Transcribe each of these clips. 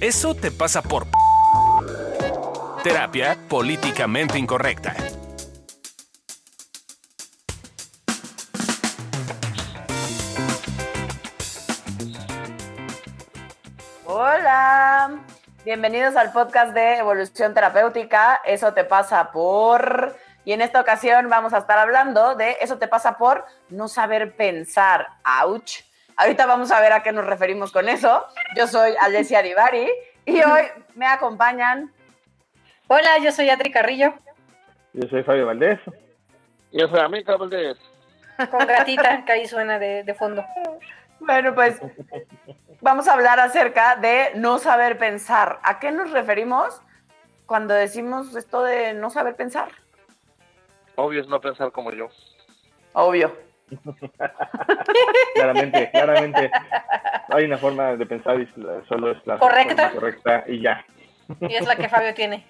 Eso te pasa por terapia políticamente incorrecta. Hola, bienvenidos al podcast de Evolución Terapéutica. Eso te pasa por... Y en esta ocasión vamos a estar hablando de eso te pasa por no saber pensar. Ouch. Ahorita vamos a ver a qué nos referimos con eso. Yo soy Alessia Divari y hoy me acompañan. Hola, yo soy Adri Carrillo. Yo soy Fabio Valdés. Yo soy América Valdés. Con gatita, que ahí suena de, de fondo. Bueno, pues vamos a hablar acerca de no saber pensar. ¿A qué nos referimos cuando decimos esto de no saber pensar? Obvio es no pensar como yo. Obvio. claramente, claramente. Hay una forma de pensar y solo es la ¿Correcta? forma correcta y ya. Y es la que Fabio tiene.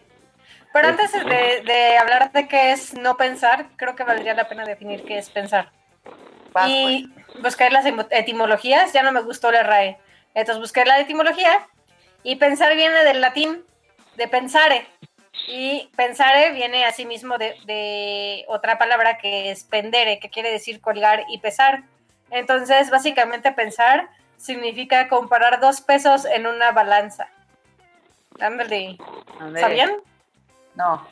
Pero antes de, de hablar de qué es no pensar, creo que valdría la pena definir qué es pensar. Vas, y buscar las etimologías, ya no me gustó la RAE. Entonces busqué la etimología y pensar viene del latín, de pensare. Y pensare viene asimismo de, de otra palabra que es pendere, que quiere decir colgar y pesar. Entonces, básicamente pensar significa comparar dos pesos en una balanza. Ándale. ¿Sabían? No.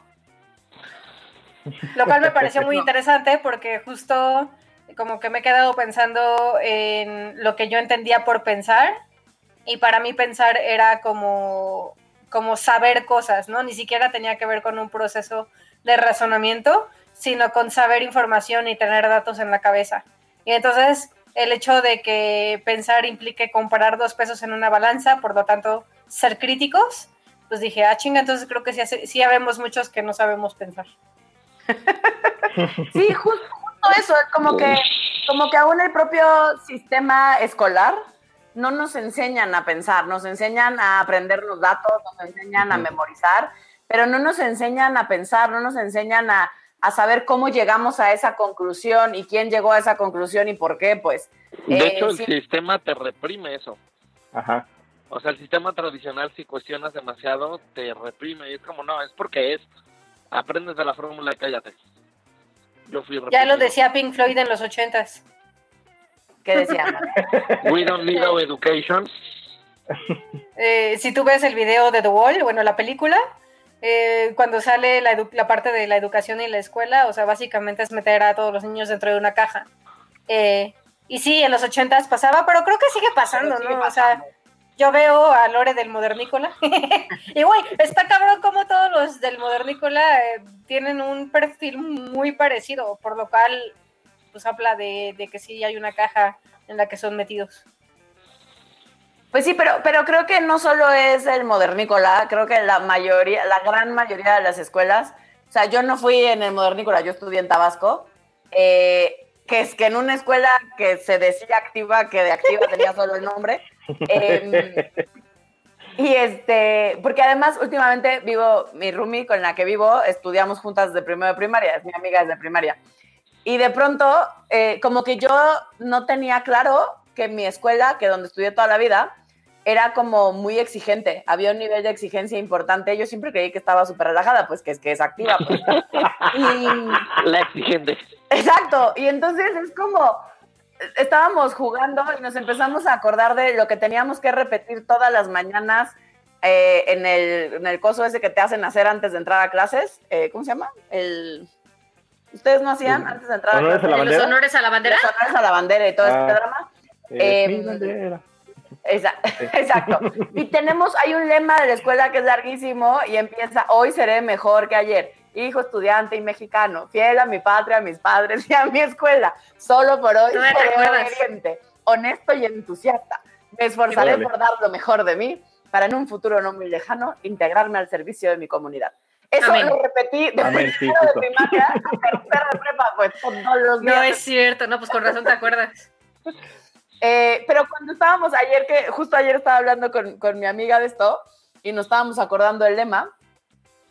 Lo cual me pareció muy interesante porque justo como que me he quedado pensando en lo que yo entendía por pensar y para mí pensar era como, como saber cosas, ¿no? Ni siquiera tenía que ver con un proceso de razonamiento, sino con saber información y tener datos en la cabeza. Y entonces el hecho de que pensar implique comparar dos pesos en una balanza, por lo tanto ser críticos, pues dije, ah, chinga, entonces creo que sí, sí habemos muchos que no sabemos pensar. Sí, justo, justo eso, es como que, como que aún el propio sistema escolar no nos enseñan a pensar, nos enseñan a aprender los datos, nos enseñan a memorizar, pero no nos enseñan a pensar, no nos enseñan a, a saber cómo llegamos a esa conclusión y quién llegó a esa conclusión y por qué, pues. De Eh, hecho, el sí. sistema te reprime eso. Ajá. O sea, el sistema tradicional, si cuestionas demasiado, te reprime. Y es como, no, es porque es. Aprendes de la fórmula y cállate. Yo fui Ya lo reprimido. decía Pink Floyd en los ochentas. ¿Qué decían? We don't need no education. Eh, si tú ves el video de The Wall, bueno, la película, eh, cuando sale la, edu- la parte de la educación y la escuela, o sea, básicamente es meter a todos los niños dentro de una caja. Eh, y sí, en los ochentas pasaba, pero creo que sigue pasando, Sigue ¿no? pasando. O sea, yo veo a Lore del Modernícola y, güey, está cabrón como todos los del Modernícola eh, tienen un perfil muy parecido, por lo cual, pues habla de, que sí hay una caja en la que son metidos. Pues sí, pero, pero creo que no solo es el modernícola, creo que la mayoría, la gran mayoría de las escuelas, o sea, yo no fui en el modernícola, yo estudié en Tabasco, eh, que es que en una escuela que se decía activa, que de activa tenía solo el nombre, eh, y este, porque además últimamente vivo, mi roomie con la que vivo, estudiamos juntas de primero de primaria, es mi amiga desde primaria. Y de pronto, eh, como que yo no tenía claro que mi escuela, que donde estudié toda la vida, era como muy exigente, había un nivel de exigencia importante. Yo siempre creí que estaba súper relajada, pues que es que es activa. pues. Y, La exigente. Exacto, y entonces es como, estábamos jugando y nos empezamos a acordar de lo que teníamos que repetir todas las mañanas eh, en, el, en el coso ese que te hacen hacer antes de entrar a clases. Eh, ¿Cómo se llama? El... ¿Ustedes no hacían ¿El antes de entrar a honores a la ¿De los bandera? honores a la bandera? Los honores a la bandera y todo Ah. este drama. Eh, Em, mi bandera. Esa- Exacto. Y tenemos, hay un lema de la escuela que es larguísimo y empieza, hoy seré mejor que ayer. Hijo, estudiante y mexicano, fiel a mi patria, a mis padres y a mi escuela. Solo por hoy te seré obediente, honesto y entusiasta. Me esforzaré por dar lo mejor de mí para en un futuro no muy lejano integrarme al servicio de mi comunidad. Eso Amén. lo repetí de Amén, sí, primero de justo. primaria a tercero de prepa, pues todos los No es cierto, no, pues con razón te acuerdas. Eh, pero cuando estábamos ayer, que justo ayer estaba hablando con, con mi amiga de esto y nos estábamos acordando del lema,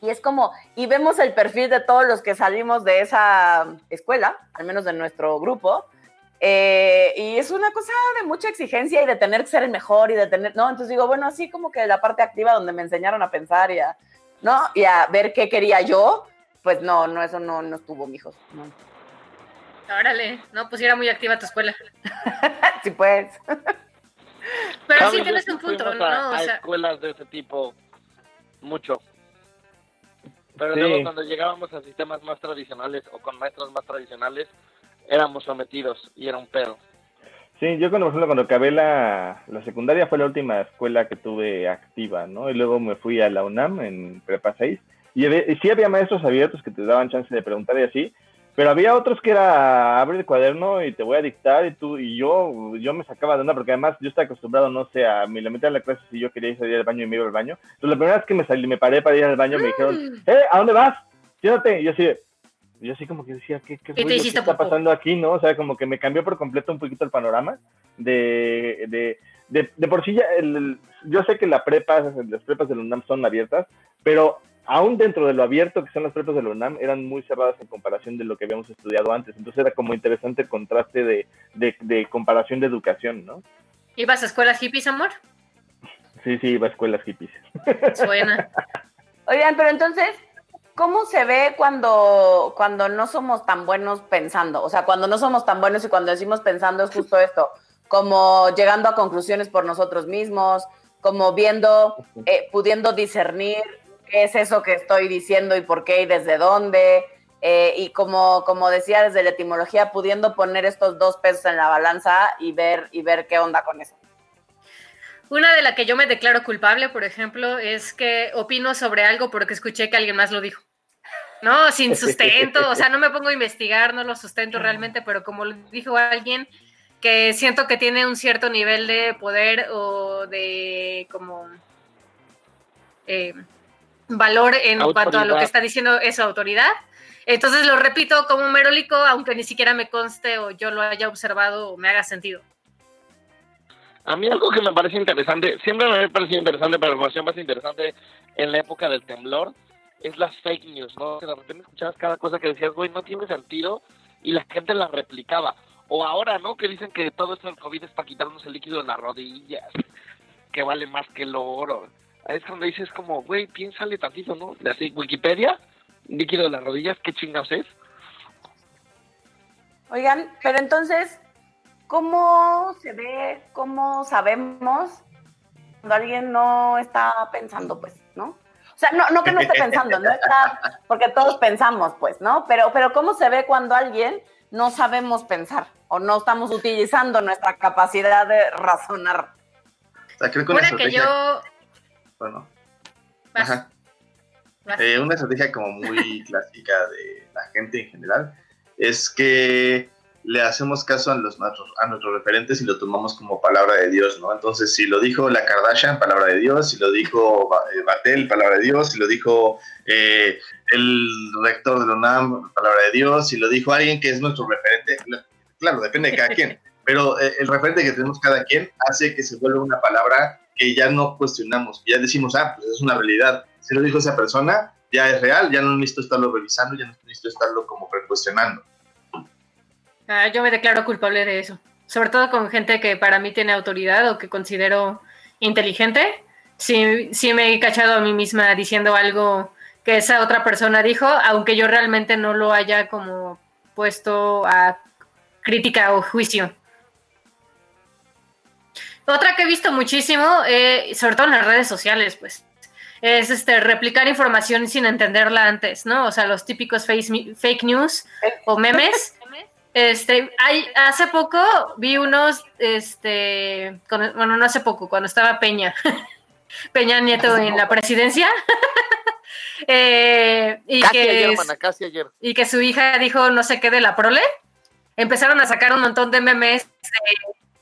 y es como, y vemos el perfil de todos los que salimos de esa escuela, al menos de nuestro grupo, Eh, y es una cosa de mucha exigencia y de tener que ser el mejor y de tener, ¿no? Entonces digo, bueno, así como que la parte activa donde me enseñaron a pensar y a, ¿no? Y a ver qué quería yo, pues no, no, eso no, no estuvo, mijos. No. Órale, no, pues era muy activa tu escuela. sí, pues. Pero sí tienes un punto, a- ¿no? O a sea, escuelas de ese tipo mucho. Pero Sí. luego cuando llegábamos a sistemas más tradicionales o con maestros más tradicionales, éramos sometidos y era un pedo. Sí, yo cuando, por ejemplo, cuando acabé la, la secundaria fue la última escuela que tuve activa, ¿no? Y luego me fui a la UNAM en Prepa 6 y, y sí había maestros abiertos que te daban chance de preguntar y así, pero había otros que era abre el cuaderno y te voy a dictar y tú y yo yo me sacaba de onda porque además yo estaba acostumbrado, no sé, a mi la mitad de la clase si yo quería salir al baño y me iba al baño. Entonces la primera vez que me salí, me paré para ir al baño me dijeron, "Eh, ¿a dónde vas? Siéntate." Y yo así yo así como que decía, ¿qué, qué, te? ¿Qué está pasando aquí, no? O sea, como que me cambió por completo un poquito el panorama de, de, de, de por sí ya, el- el- yo sé que la prepa, las prepas de la UNAM son abiertas, pero aún dentro de lo abierto que son las prepas de la UNAM, eran muy cerradas en comparación de lo que habíamos estudiado antes. Entonces era como interesante el contraste de, de, de comparación de educación, ¿no? ¿ibas a escuelas hippies, amor? Sí, sí, iba a escuelas hippies. Suena. Oigan, pero entonces, ¿cómo se ve cuando, cuando no somos tan buenos pensando? O sea, cuando no somos tan buenos y cuando decimos pensando es justo esto, como llegando a conclusiones por nosotros mismos, como viendo, eh, pudiendo discernir qué es eso que estoy diciendo y por qué y desde dónde. eh, y como, como decía desde la etimología, pudiendo poner estos dos pesos en la balanza y ver, y ver qué onda con eso. Una de la que yo me declaro culpable, por ejemplo, es que opino sobre algo porque escuché que alguien más lo dijo. No, sin sustento, o sea, no me pongo a investigar, no lo sustento realmente, pero como lo dijo alguien que siento que tiene un cierto nivel de poder o de como eh, valor en cuanto a lo Autoridad. que está diciendo esa autoridad. Entonces lo repito como un merólico, aunque ni siquiera me conste o yo lo haya observado o me haga sentido. A mí algo que me parece interesante, siempre me ha parecido interesante, pero me pareció más interesante en la época del temblor, es las fake news, ¿no? Que de repente escuchabas cada cosa que decías, güey, no tiene sentido, y la gente la replicaba. O ahora, ¿no? Que dicen que todo esto del COVID es para quitarnos el líquido de las rodillas, que vale más que el oro. Ahí es cuando dices como, güey, piénsale tantito, ¿no? De así, Wikipedia, líquido de las rodillas, ¿qué chingados es? Oigan, pero entonces, ¿cómo se ve, cómo sabemos cuando alguien no está pensando, pues, ¿no? O sea, no, no que no esté pensando, no está, porque todos pensamos, pues, ¿no? Pero, pero ¿cómo se ve cuando alguien no sabemos pensar o no estamos utilizando nuestra capacidad de razonar? O sea, creo que una que estrategia, yo... bueno, Vas, ajá. vas. Eh, una estrategia como muy clásica de la gente en general es que le hacemos caso a, los, nuestros, a nuestros referentes y lo tomamos como palabra de Dios, ¿no? Entonces, si lo dijo la Kardashian, palabra de Dios, si lo dijo eh, Batel, palabra de Dios, si lo dijo eh, el rector de la UNAM, palabra de Dios, si lo dijo alguien que es nuestro referente, la- claro, depende de cada quien, pero eh, el referente que tenemos cada quien hace que se vuelva una palabra que ya no cuestionamos, ya decimos, ah, pues es una realidad. Si lo dijo esa persona, ya es real, ya no necesito estarlo revisando, ya no necesito estarlo como cuestionando. Ah, yo me declaro culpable de eso. Sobre todo con gente que para mí tiene autoridad o que considero inteligente. Sí, sí me he cachado a mí misma diciendo algo que esa otra persona dijo, aunque yo realmente no lo haya como puesto a crítica o juicio. Otra que he visto muchísimo, eh, sobre todo en las redes sociales, pues, es este replicar información sin entenderla antes, ¿no? O sea, los típicos face- fake news o memes. Este, hay, hace poco vi unos, este, con- bueno, no hace poco, cuando estaba Peña, Peña Nieto en la presidencia, eh, y, Casi que, ayer, es- mana, casi ayer. y que su hija dijo no sé qué de la prole, empezaron a sacar un montón de memes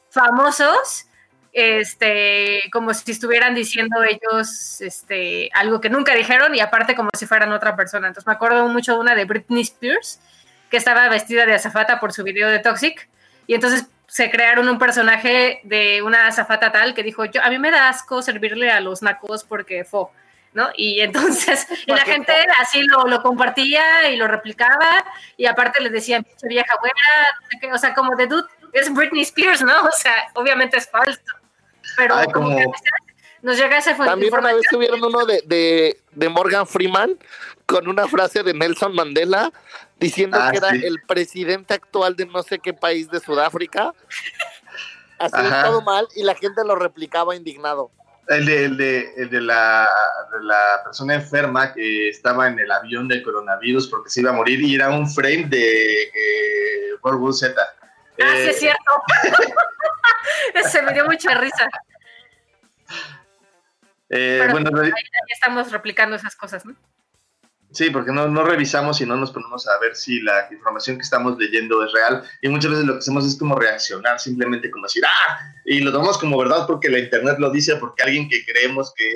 famosos, este, como si estuvieran diciendo ellos, este, algo que nunca dijeron y aparte como si fueran otra persona. Entonces me acuerdo mucho de una de Britney Spears, que estaba vestida de azafata por su video de Toxic, y entonces se crearon un personaje de una azafata tal que dijo, yo a mí me da asco servirle a los nacos porque fo, ¿no? Y entonces, y la gente así lo, lo compartía y lo replicaba, y aparte le decían, "Pinche vieja güera, no sé qué", o sea, como de dude, es Britney Spears, ¿no? O sea, obviamente es falso. Pero Ay, como nos llega esa También una información. vez tuvieron uno de, de, de Morgan Freeman con una frase de Nelson Mandela diciendo Ah, que era sí. el presidente actual de no sé qué país de Sudáfrica. Así Ajá. todo mal y la gente lo replicaba indignado. El de, el de, el de, la, de la persona enferma que estaba en el avión del coronavirus porque se iba a morir y era un frame de eh, World War Z. Ah, sí, Eh, es cierto. Se me dio mucha risa. eh, Pero- bueno, Ahí, ahí estamos replicando esas cosas, ¿no? Sí, porque no, no revisamos y no nos ponemos a ver si la información que estamos leyendo es real. Y muchas veces lo que hacemos es como reaccionar, simplemente como decir, ¡ah! Y lo tomamos como verdad porque la internet lo dice, porque alguien que creemos que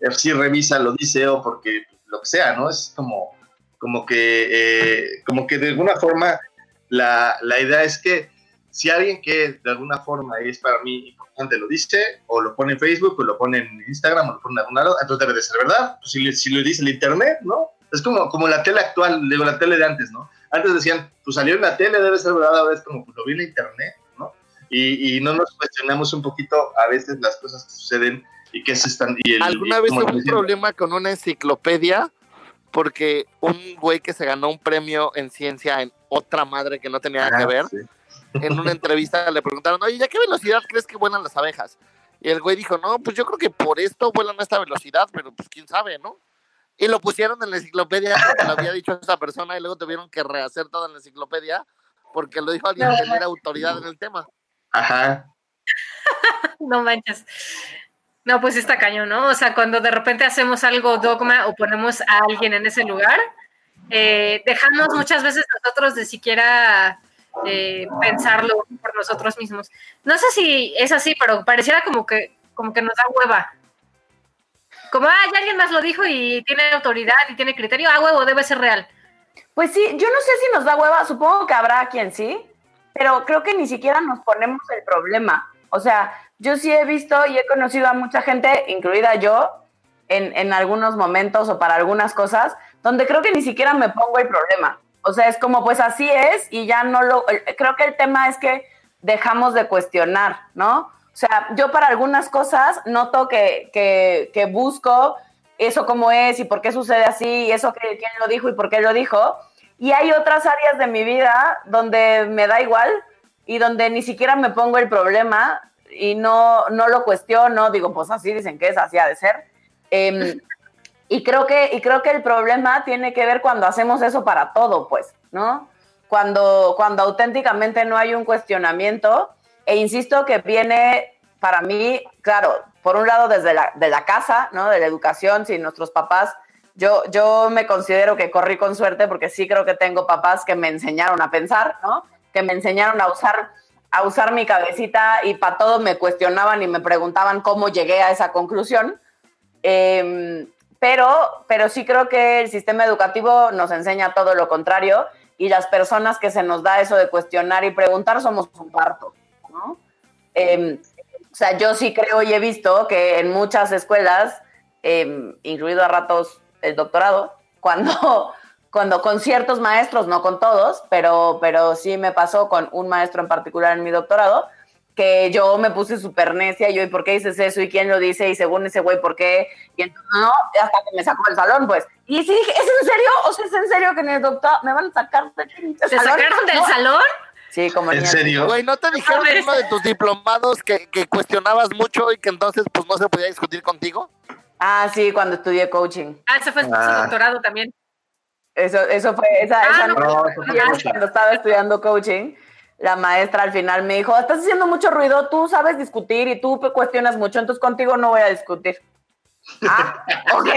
eh, sí revisa lo dice o porque lo que sea, ¿no? Es como, como, que, eh, como que de alguna forma la, la idea es que si alguien que de alguna forma es para mí importante lo dice, o lo pone en Facebook, o lo pone en Instagram, o lo pone en algún lado, entonces debe de ser verdad. Pues si, si lo dice el Internet, ¿no? Es como, como la tele actual, digo, la tele de antes, ¿no? Antes decían, pues salió en la tele, debe ser verdad, ahora es como, pues lo vi en la Internet, ¿no? Y, y no nos cuestionamos un poquito a veces las cosas que suceden y que se están... Y el- ¿Alguna y vez hubo un problema con una enciclopedia? Porque un güey que se ganó un premio en ciencia en otra madre que no tenía nada que ah, ver, sí. en una entrevista le preguntaron, oye, ¿ya qué velocidad crees que vuelan las abejas? Y el güey dijo, no, pues yo creo que por esto vuelan a esta velocidad, pero pues quién sabe, ¿no? Y lo pusieron en la enciclopedia, porque lo había dicho esa persona, y luego tuvieron que rehacer toda la enciclopedia, porque lo dijo alguien que era autoridad en el tema. Ajá. No manches. No, pues está cañón, ¿no? O sea, cuando de repente hacemos algo dogma o ponemos a alguien en ese lugar, eh, dejamos muchas veces nosotros de siquiera eh, pensarlo por nosotros mismos. No sé si es así, pero pareciera como que, como que nos da hueva. Como, ah, ya alguien más lo dijo y tiene autoridad y tiene criterio, ah, huevo, debe ser real. Pues sí, yo no sé si nos da hueva, supongo que habrá quien sí, pero creo que ni siquiera nos ponemos el problema. O sea, yo sí he visto y he conocido a mucha gente, incluida yo, en, en algunos momentos o para algunas cosas, donde creo que ni siquiera me pongo el problema. O sea, es como, pues así es y ya no lo... Creo que el tema es que dejamos de cuestionar, ¿no? O sea, yo para algunas cosas noto que, que, que busco eso cómo es y por qué sucede así, y eso que, quién lo dijo y por qué lo dijo. Y hay otras áreas de mi vida donde me da igual y donde ni siquiera me pongo el problema y no, no lo cuestiono, digo, pues así dicen que es, así ha de ser. Em, y, creo que, y creo que el problema tiene que ver cuando hacemos eso para todo, pues, ¿no? Cuando, cuando auténticamente no hay un cuestionamiento, e insisto que viene para mí, claro, por un lado desde la, de la casa, ¿no? De la educación, si nuestros papás, yo, yo me considero que corrí con suerte porque sí creo que tengo papás que me enseñaron a pensar, ¿no? Que me enseñaron a usar, a usar mi cabecita y para todo me cuestionaban y me preguntaban cómo llegué a esa conclusión. Eh, pero, pero sí creo que el sistema educativo nos enseña todo lo contrario y las personas que se nos da eso de cuestionar y preguntar somos un parto, ¿no? Eh, o sea, yo sí creo y he visto que en muchas escuelas, eh, incluido a ratos el doctorado, cuando, cuando con ciertos maestros, no con todos, pero, pero sí me pasó con un maestro en particular en mi doctorado, que yo me puse súper necia y yo, ¿y por qué dices eso? ¿Y quién lo dice? Y según ese güey, ¿por qué? Y entonces, no, hasta que me sacó del salón, pues. Y sí dije, ¿es en serio? ¿O sea, es en serio que en el doctorado me van a sacar del ¿Te salón? sacaron del No. salón? Sí, como ¿En serio? Güey, ¿no te dijeron en uno de tus diplomados que, que cuestionabas mucho y que entonces pues no se podía discutir contigo? Ah, sí, cuando estudié coaching. Ah, ese fue su Ah. doctorado también. Eso, eso fue, esa, Ah, esa no, no- No, eso cuando estaba estudiando coaching, la maestra al final me dijo, estás haciendo mucho ruido, tú sabes discutir y tú cuestionas mucho, entonces contigo no voy a discutir. Ah, ok.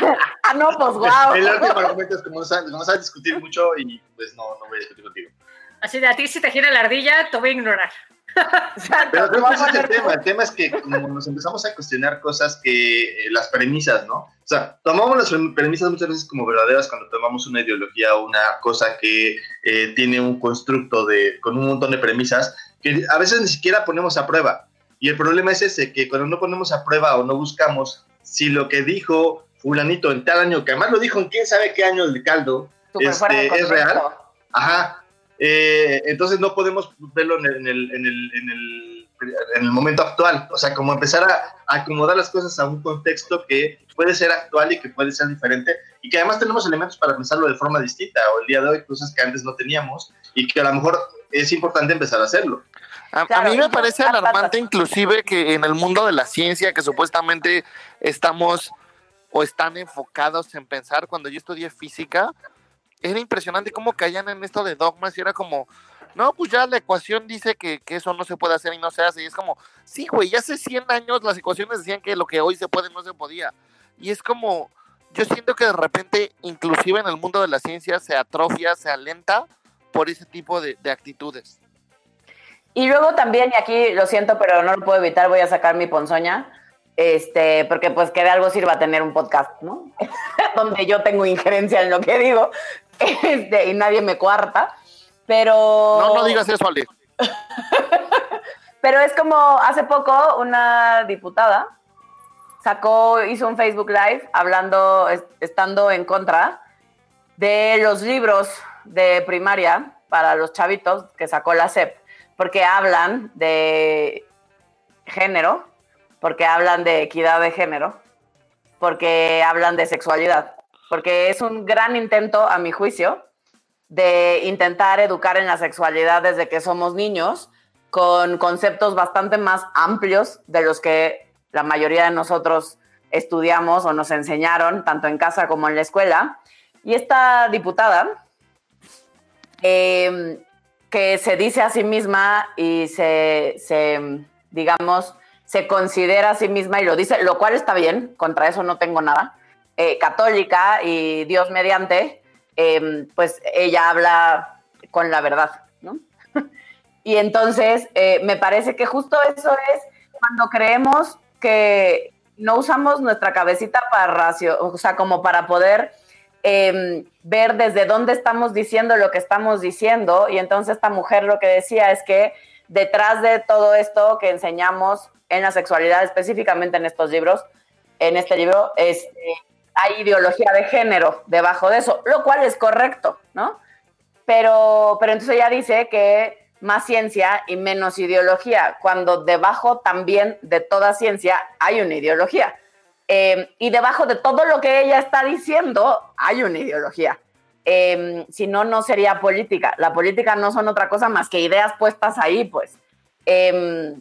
ah, no, pues guau. El último argumento es como no sabes, no sabes discutir mucho y pues no, no voy a discutir contigo. Así de a ti si te gira la ardilla, te voy a ignorar. Pero creo que ese es el tema. El tema es que como nos empezamos a cuestionar cosas que eh, las premisas, ¿no? O sea, tomamos las premisas muchas veces como verdaderas cuando tomamos una ideología o una cosa que eh, tiene un constructo de, con un montón de premisas que a veces ni siquiera ponemos a prueba. Y el problema es ese, que cuando no ponemos a prueba o no buscamos si lo que dijo fulanito en tal año, que además lo dijo en quién sabe qué año del caldo, este, es real. Ajá. Eh, entonces no podemos verlo en el, en, el, en, el, en, el, en el momento actual. O sea, como empezar a, acomodar las cosas a un contexto que puede ser actual y que puede ser diferente y que además tenemos elementos para pensarlo de forma distinta o el día de hoy cosas que antes no teníamos y que a lo mejor es importante empezar a hacerlo. A, a mí me parece alarmante inclusive que en el mundo de la ciencia que supuestamente estamos o están enfocados en pensar, cuando yo estudié física, era impresionante cómo caían en esto de dogmas y era como, no, pues ya la ecuación dice que, que, eso no se puede hacer y no se hace. Y es como, sí, güey, ya hace 100 años las ecuaciones decían que lo que hoy se puede no se podía. Y es como, yo siento que de repente, inclusive en el mundo de la ciencia, se atrofia, se alenta por ese tipo de, de actitudes. Y luego también, y aquí lo siento, pero no lo puedo evitar, voy a sacar mi ponzoña este, porque pues que de algo sirva tener un podcast, ¿no? Donde yo tengo injerencia en lo que digo este, y nadie me cuarta, pero... No, no digas eso, Ale. pero es como hace poco una diputada sacó, hizo un Facebook Live hablando, estando en contra de los libros de primaria para los chavitos que sacó la SEP, porque hablan de género, porque hablan de equidad de género, porque hablan de sexualidad, porque es un gran intento, a mi juicio, de intentar educar en la sexualidad desde que somos niños, con conceptos bastante más amplios de los que la mayoría de nosotros estudiamos o nos enseñaron, tanto en casa como en la escuela. Y esta diputada, eh, que se dice a sí misma y se digamos, se considera a sí misma y lo dice, lo cual está bien, contra eso no tengo nada, eh, católica y Dios mediante, eh, pues ella habla con la verdad, ¿no? y entonces eh, me parece que justo eso es cuando creemos que no usamos nuestra cabecita para racio, o sea, como para poder em, ver desde dónde estamos diciendo lo que estamos diciendo. Y entonces esta mujer lo que decía es que detrás de todo esto que enseñamos en la sexualidad, específicamente en estos libros, en este libro, este, hay ideología de género debajo de eso, lo cual es correcto, ¿no? Pero, pero entonces ella dice que más ciencia y menos ideología, cuando debajo también de toda ciencia hay una ideología. Eh, y debajo de todo lo que ella está diciendo hay una ideología. Eh, si no, no sería política. La política no son otra cosa más que ideas puestas ahí, pues. Eh,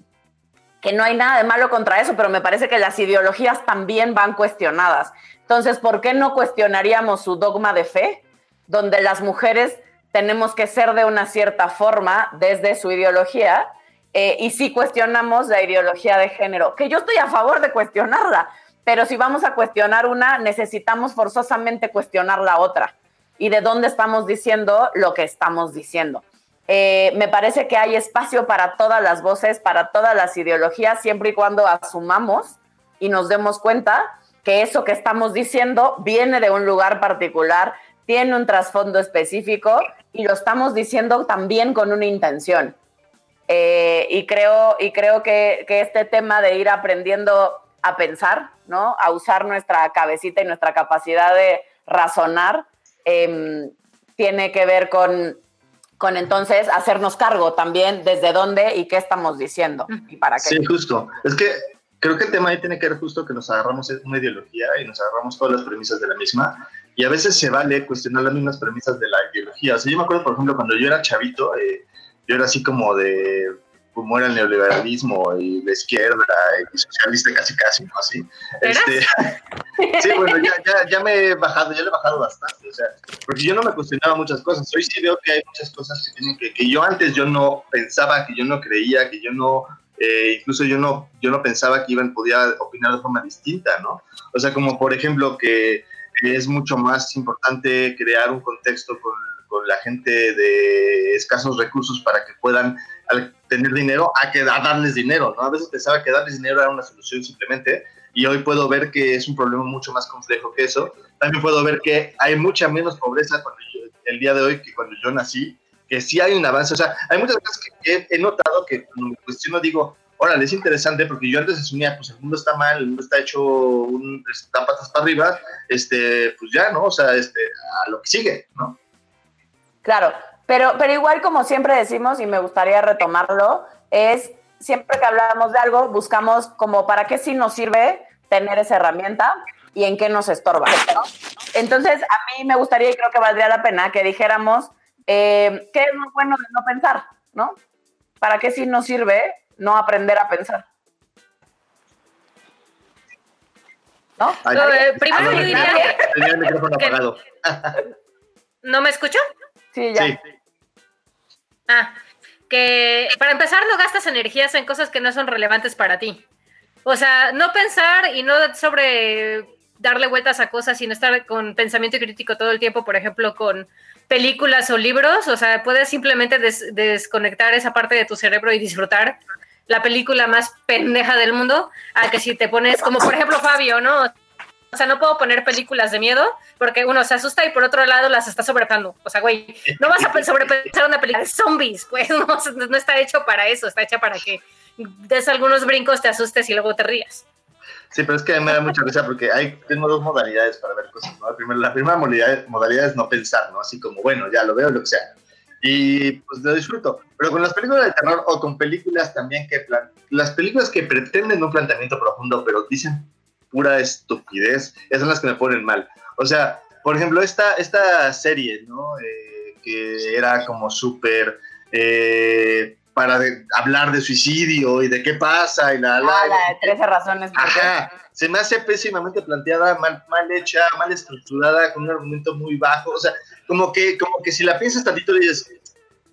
que no hay nada de malo contra eso, pero me parece que las ideologías también van cuestionadas. Entonces, ¿por qué no cuestionaríamos su dogma de fe, donde las mujeres tenemos que ser de una cierta forma desde su ideología? Eh, y si cuestionamos la ideología de género, que yo estoy a favor de cuestionarla, pero si vamos a cuestionar una, necesitamos forzosamente cuestionar la otra. Y de dónde estamos diciendo lo que estamos diciendo. Eh, me parece que hay espacio para todas las voces, para todas las ideologías, siempre y cuando asumamos y nos demos cuenta que eso que estamos diciendo viene de un lugar particular, tiene un trasfondo específico y lo estamos diciendo también con una intención. Eh, y creo, y creo que, que, este tema de ir aprendiendo a pensar, ¿no? a usar nuestra cabecita y nuestra capacidad de razonar, eh, tiene que ver con con entonces hacernos cargo también desde dónde y qué estamos diciendo y para qué. Sí, justo. Es que creo que el tema ahí tiene que ver justo que nos agarramos una ideología y nos agarramos todas las premisas de la misma y a veces se vale cuestionar las mismas premisas de la ideología. O sea, yo me acuerdo, por ejemplo, cuando yo era chavito, eh, yo era así como de como era el neoliberalismo y la izquierda y socialista casi casi, ¿no? Así. Este, sí, bueno, ya, ya, ya, me he bajado, ya le he bajado bastante, o sea, porque yo no me cuestionaba muchas cosas. Hoy sí veo que hay muchas cosas que tienen que, que yo antes yo no pensaba, que yo no creía, que yo no, eh, incluso yo no, yo no pensaba que Iván podía opinar de forma distinta, ¿no? O sea, como por ejemplo que, es mucho más importante crear un contexto con, con la gente de escasos recursos para que puedan tener dinero a que a darles dinero, ¿no? A veces pensaba que darles dinero era una solución simplemente y hoy puedo ver que es un problema mucho más complejo que eso. También puedo ver que hay mucha menos pobreza cuando yo, el día de hoy que cuando yo nací, que sí hay un avance, o sea, hay muchas cosas que, he notado que cuando me cuestiono digo, órale, es interesante porque yo antes asumía, pues el mundo está mal, el mundo está hecho, un, está patas para arriba, este, pues ya, ¿no? O sea, este, a lo que sigue, ¿no? Claro, Pero, pero igual como siempre decimos, y me gustaría retomarlo, es siempre que hablamos de algo, buscamos como para qué sí nos sirve tener esa herramienta y en qué nos estorba. ¿no? Entonces, a mí me gustaría y creo que valdría la pena que dijéramos eh, qué es lo bueno de no pensar, ¿no? ¿Para qué sí nos sirve no aprender a pensar? ¿No? Ay, Eh, primero yo no, diría Tenía el micrófono que- apagado. ¿No me escucho? Sí, ya. Sí, Ah, que para empezar no gastas energías en cosas que no son relevantes para ti. O sea, no pensar y no sobre darle vueltas a cosas, sino estar con pensamiento crítico todo el tiempo, por ejemplo, con películas o libros. O sea, puedes simplemente des- desconectar esa parte de tu cerebro y disfrutar la película más pendeja del mundo, a que si te pones, como por ejemplo Fabio, ¿no? O sea, no puedo poner películas de miedo porque uno se asusta y por otro lado las está sobrepensando. O sea, güey, no vas a pe- sobrepensar una película de zombies, pues no, no está hecho para eso, está hecha para que des algunos brincos, te asustes y luego te rías. Sí, pero es que me da mucha risa porque hay, tengo dos modalidades para ver cosas, ¿no? La primera, modalidad es no pensar, ¿no? Así como, bueno, ya lo veo, lo que sea. Y pues lo disfruto. Pero con las películas de terror o con películas también que plan... Las películas que pretenden un planteamiento profundo, pero dicen pura estupidez, esas son las que me ponen mal. O sea, por ejemplo, esta, esta serie, ¿no? Eh, que era como súper... eh, para de- hablar de suicidio y de qué pasa y la, la, Ah, la de 13 razones. Ajá, se me hace pésimamente planteada, mal, mal hecha, mal estructurada, con un argumento muy bajo. O sea, como que, como que si la piensas tantito y dices,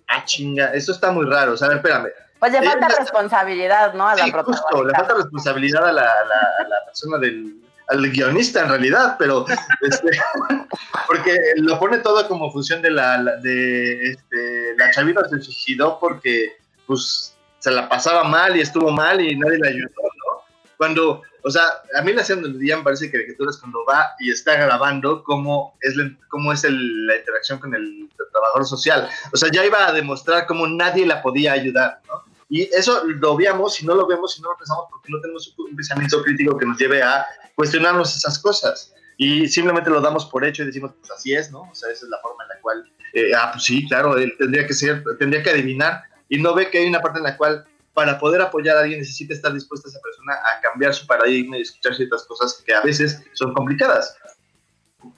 ah, chinga, esto está muy raro. O sea, a ver, espérame. Pues le Eh, falta la- responsabilidad, ¿no? A la Sí, justo, le falta responsabilidad a la, a la- a la persona del al guionista en realidad, pero este, porque lo pone todo como función de la, la- de este, la chavita se suicidó porque pues se la pasaba mal y estuvo mal y nadie le ayudó, ¿no? Cuando, o sea, a mí la escena del día me parece caricaturas cuando va y está grabando cómo es, la, cómo es el- la interacción con el trabajador social. O sea, ya iba a demostrar cómo nadie la podía ayudar, ¿no? Y eso lo veamos, si no lo vemos, si no lo pensamos, porque no tenemos un pensamiento crítico que nos lleve a cuestionarnos esas cosas. Y simplemente lo damos por hecho y decimos, pues así es, ¿no? O sea, esa es la forma en la cual, eh, ah, pues sí, claro, él tendría que ser, tendría que adivinar. Y no ve que hay una parte en la cual, para poder apoyar a alguien, necesita estar dispuesta esa persona a cambiar su paradigma y escuchar ciertas cosas que a veces son complicadas.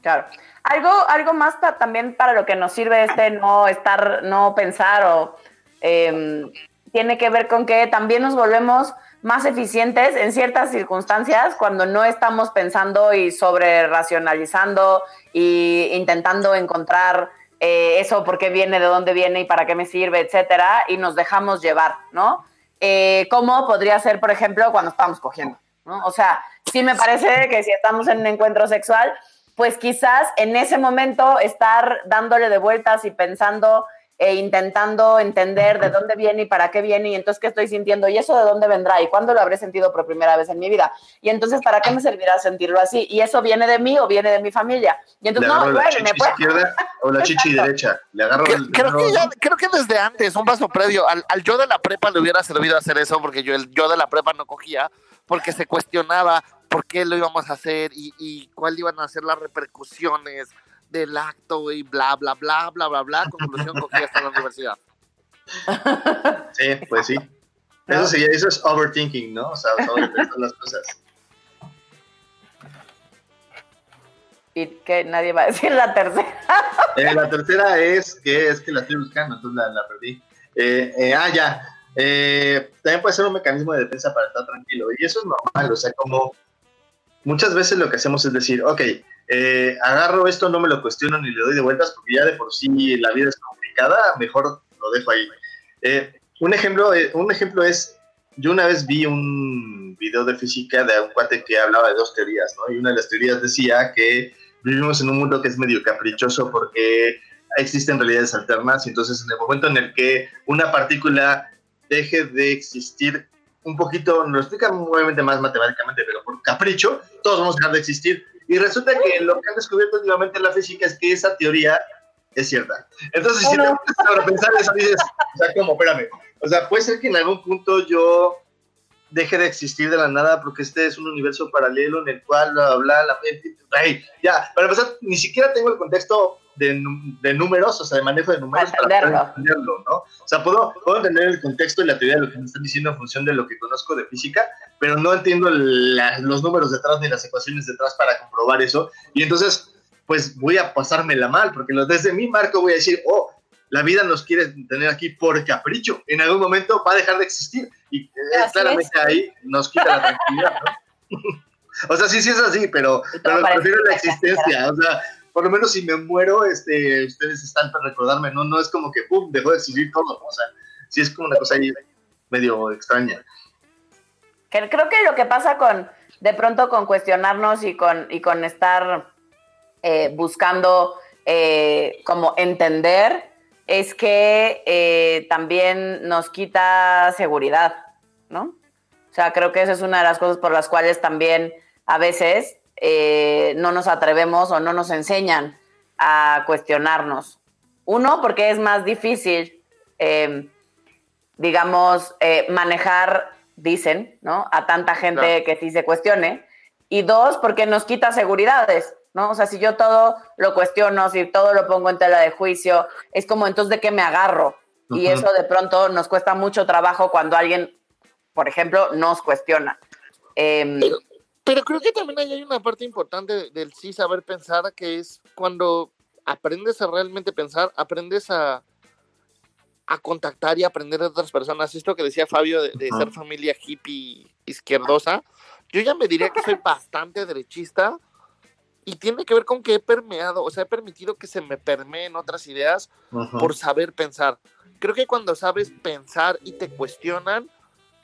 Claro. Algo, algo más pa- también para lo que nos sirve este no estar, no pensar o em, tiene que ver con que también nos volvemos más eficientes en ciertas circunstancias cuando no estamos pensando y sobre racionalizando y intentando encontrar eh, eso, por qué viene, de dónde viene y para qué me sirve, etcétera, y nos dejamos llevar, ¿no? Eh, como podría ser, por ejemplo, cuando estamos cogiendo, ¿no? O sea, sí me parece que si estamos en un encuentro sexual, pues quizás en ese momento estar dándole de vueltas y pensando e intentando entender de dónde viene y para qué viene y entonces qué estoy sintiendo y eso de dónde vendrá y cuándo lo habré sentido por primera vez en mi vida. Y entonces para qué me servirá sentirlo así y eso viene de mí o viene de mi familia. Y Le entonces no, la bueno, chichi me puede- izquierda o la chichi derecha. Le agarro Creo, el- creo le que ya- agarro- creo que desde antes, un paso previo, al, al yo de la prepa le hubiera servido hacer eso, porque yo el yo de la prepa no cogía, porque se cuestionaba por qué lo íbamos a hacer y, y cuál iban a ser las repercusiones del acto y bla, bla, bla, bla, bla, bla. Conclusión, cogí hasta la universidad. Sí, pues sí. Eso, sí, eso es overthinking, ¿no? O sea, sobrepensar las cosas. y que nadie va a decir la tercera. Eh, la tercera es que es que la estoy buscando, entonces la, la perdí. Eh, eh, ah, ya. Eh, también puede ser un mecanismo de defensa para estar tranquilo. Y eso es normal. O sea, como muchas veces lo que hacemos es decir, ok, eh, agarro esto, no me lo cuestiono ni le doy de vueltas porque ya de por sí la vida es complicada, mejor lo dejo ahí. Eh, un, ejemplo, eh, un ejemplo es, yo una vez vi un video de física de un cuate que hablaba de dos teorías, ¿no? Y una de las teorías decía que vivimos en un mundo que es medio caprichoso porque existen realidades alternas y entonces en el momento en el que una partícula deje de existir un poquito, nos lo explica obviamente más matemáticamente, pero por capricho, todos vamos a dejar de existir. Y resulta que lo que han descubierto últimamente en la física es que esa teoría es cierta. Entonces, si te pones a pensar eso, dices, o sea, ¿cómo? Espérame. O sea, puede ser que en algún punto yo deje de existir de la nada porque este es un universo paralelo en el cual, bla, bla, bla, la, ay, ya, para empezar, ni siquiera tengo el contexto de, de, números, o sea, de manejo de números para, entenderlo. ¿no? O sea, puedo, puedo entender el contexto y la teoría de lo que me están diciendo en función de lo que conozco de física, pero no entiendo los números detrás ni las ecuaciones detrás para comprobar eso. Y entonces, pues voy a pasármela mal, porque desde mi marco voy a decir, oh, la vida nos quiere tener aquí por capricho. En algún momento va a dejar de existir. Y claramente ahí nos quita la tranquilidad, ¿no? o sea, sí, sí es así, pero, pero prefiero la existencia. O sea, por lo menos si me muero, este, ustedes están para recordarme, ¿no? No es como que, ¡pum!, dejó de existir todo. O sea, sí es como una cosa ahí medio extraña. Creo que lo que pasa con, de pronto, con cuestionarnos y con, y con estar eh, buscando eh, como entender, es que eh, también nos quita seguridad, ¿no? O sea, creo que esa es una de las cosas por las cuales también a veces no nos atrevemos o no nos enseñan a cuestionarnos. Uno, porque es más difícil, digamos, manejar, dicen, ¿no? A tanta gente que sí se cuestione. Y dos, porque nos quita seguridades. ¿no? O sea, si yo todo lo cuestiono, si todo lo pongo en tela de juicio, es como entonces de qué me agarro. Y eso de pronto nos cuesta mucho trabajo cuando alguien, por ejemplo, nos cuestiona. Em, pero, creo que también hay una parte importante del sí saber pensar, que es cuando aprendes a realmente pensar, aprendes a, a contactar y aprender de otras personas. Esto que decía Fabio de, de ser familia hippie izquierdosa, yo ya me diría que soy bastante derechista, y tiene que ver con que he permeado, o sea, he permitido que se me permeen otras ideas por saber pensar. Creo que cuando sabes pensar y te cuestionan,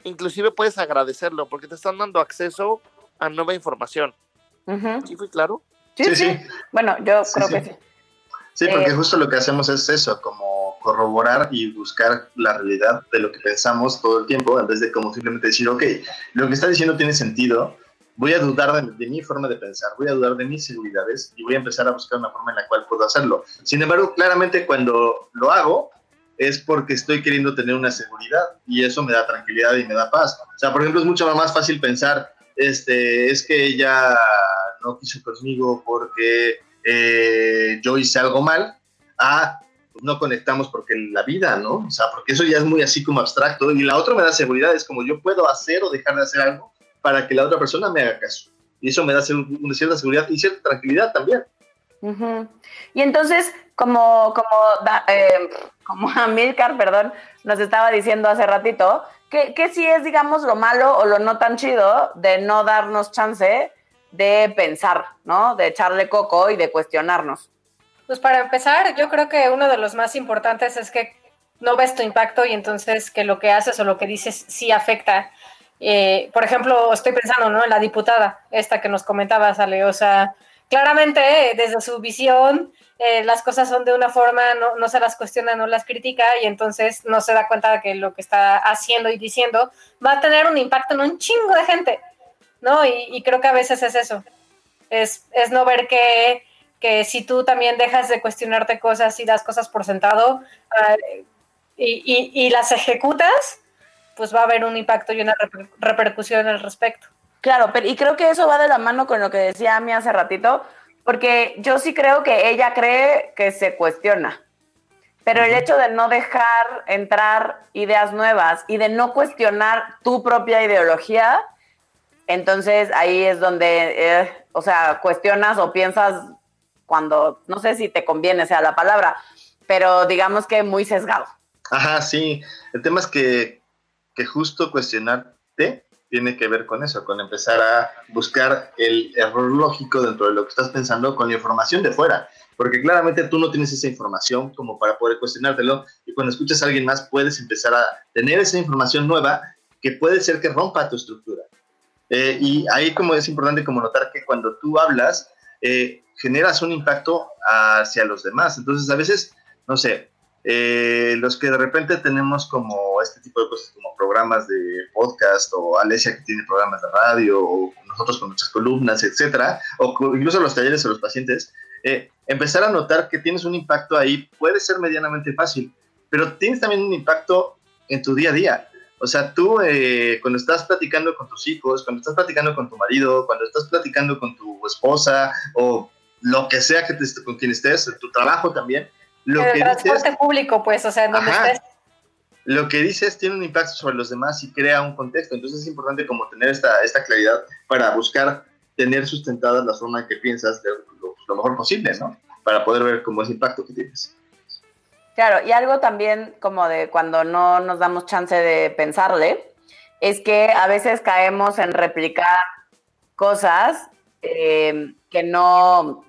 inclusive puedes agradecerlo porque te están dando acceso a nueva información. ¿Sí fui claro? Sí, sí. Bueno, yo creo que sí. Sí, porque eh, justo lo que hacemos es eso, como corroborar y buscar la realidad de lo que pensamos todo el tiempo, en vez de como simplemente decir, ok, lo que está diciendo tiene sentido, voy a dudar de, mi forma de pensar, voy a dudar de mis seguridades y voy a empezar a buscar una forma en la cual puedo hacerlo. Sin embargo, claramente cuando lo hago es porque estoy queriendo tener una seguridad y eso me da tranquilidad y me da paz. O sea, por ejemplo, es mucho más fácil pensar, este, es que ella no quiso conmigo porque eh, yo hice algo mal, a pues, no conectamos porque la vida, ¿no? O sea, porque eso ya es muy así como abstracto y la otra me da seguridad, es como yo puedo hacer o dejar de hacer algo para que la otra persona me haga caso. Y eso me da una cierta seguridad y cierta tranquilidad también. Y entonces, como, como, eh, como Amilcar, perdón, nos estaba diciendo hace ratito, ¿qué, ¿qué sí es, digamos, lo malo o lo no tan chido de no darnos chance de pensar, ¿no? De echarle coco y de cuestionarnos. Pues para empezar, yo creo que uno de los más importantes es que no ves tu impacto y entonces que lo que haces o lo que dices sí afecta eh, por ejemplo, estoy pensando ¿no? en la diputada, esta que nos comentaba, Sale, o sea, claramente desde su visión eh, las cosas son de una forma, no, no, se las cuestiona, no las critica y entonces no se da cuenta de que lo que está haciendo y diciendo va a tener un impacto en un chingo de gente, ¿no? Y, creo que a veces es eso, es, es no ver que, que, si tú también dejas de cuestionarte cosas y das cosas por sentado ah, y, y, y las ejecutas, pues va a haber un impacto y una repercusión al respecto. Claro, pero y creo que eso va de la mano con lo que decía Ami hace ratito, porque yo sí creo que ella cree que se cuestiona. Pero el hecho de no dejar entrar ideas nuevas y de no cuestionar tu propia ideología, entonces ahí es donde, eh, o sea, cuestionas o piensas cuando, no sé si te conviene sea la palabra, pero digamos que muy sesgado. Ajá, sí. El tema es que que justo cuestionarte tiene que ver con eso, con empezar a buscar el error lógico dentro de lo que estás pensando con la información de fuera, porque claramente tú no tienes esa información como para poder cuestionártelo y cuando escuchas a alguien más puedes empezar a tener esa información nueva que puede ser que rompa tu estructura. Eh, y ahí como es importante como notar que cuando tú hablas, eh, generas un impacto hacia los demás. Entonces a veces, no sé, eh, los que de repente tenemos como este tipo de cosas, como programas de podcast, o Alesia que tiene programas de radio, o nosotros con nuestras columnas, etcétera, o incluso los talleres o los pacientes, eh, empezar a notar que tienes un impacto ahí puede ser medianamente fácil, pero tienes también un impacto en tu día a día. O sea, tú eh, cuando estás platicando con tus hijos, cuando estás platicando con tu marido, cuando estás platicando con tu esposa o lo que sea que te, con quien estés, tu trabajo también, lo el que transporte dices, público, pues, o sea, en donde estés. lo que dices tiene un impacto sobre los demás y crea un contexto. Entonces es importante como tener esta, esta claridad para buscar tener sustentada la forma en que piensas de lo, lo mejor posible, ¿no? Para poder ver cómo ese impacto que tienes. Claro, y algo también como de cuando no nos damos chance de pensarle, es que a veces caemos en replicar cosas eh, que no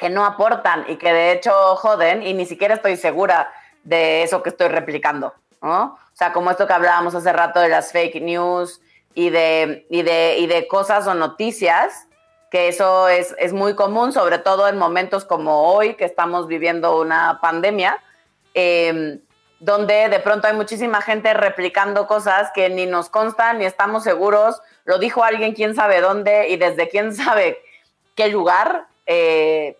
que no aportan y que de hecho joden y ni siquiera estoy segura de eso que estoy replicando, ¿no? O sea, como esto que hablábamos hace rato de las fake news y de, y de, y de cosas o noticias, que eso es, es muy común, sobre todo en momentos como hoy, que estamos viviendo una pandemia, eh, donde de pronto hay muchísima gente replicando cosas que ni nos constan ni estamos seguros, lo dijo alguien quién sabe dónde y desde quién sabe qué lugar, eh,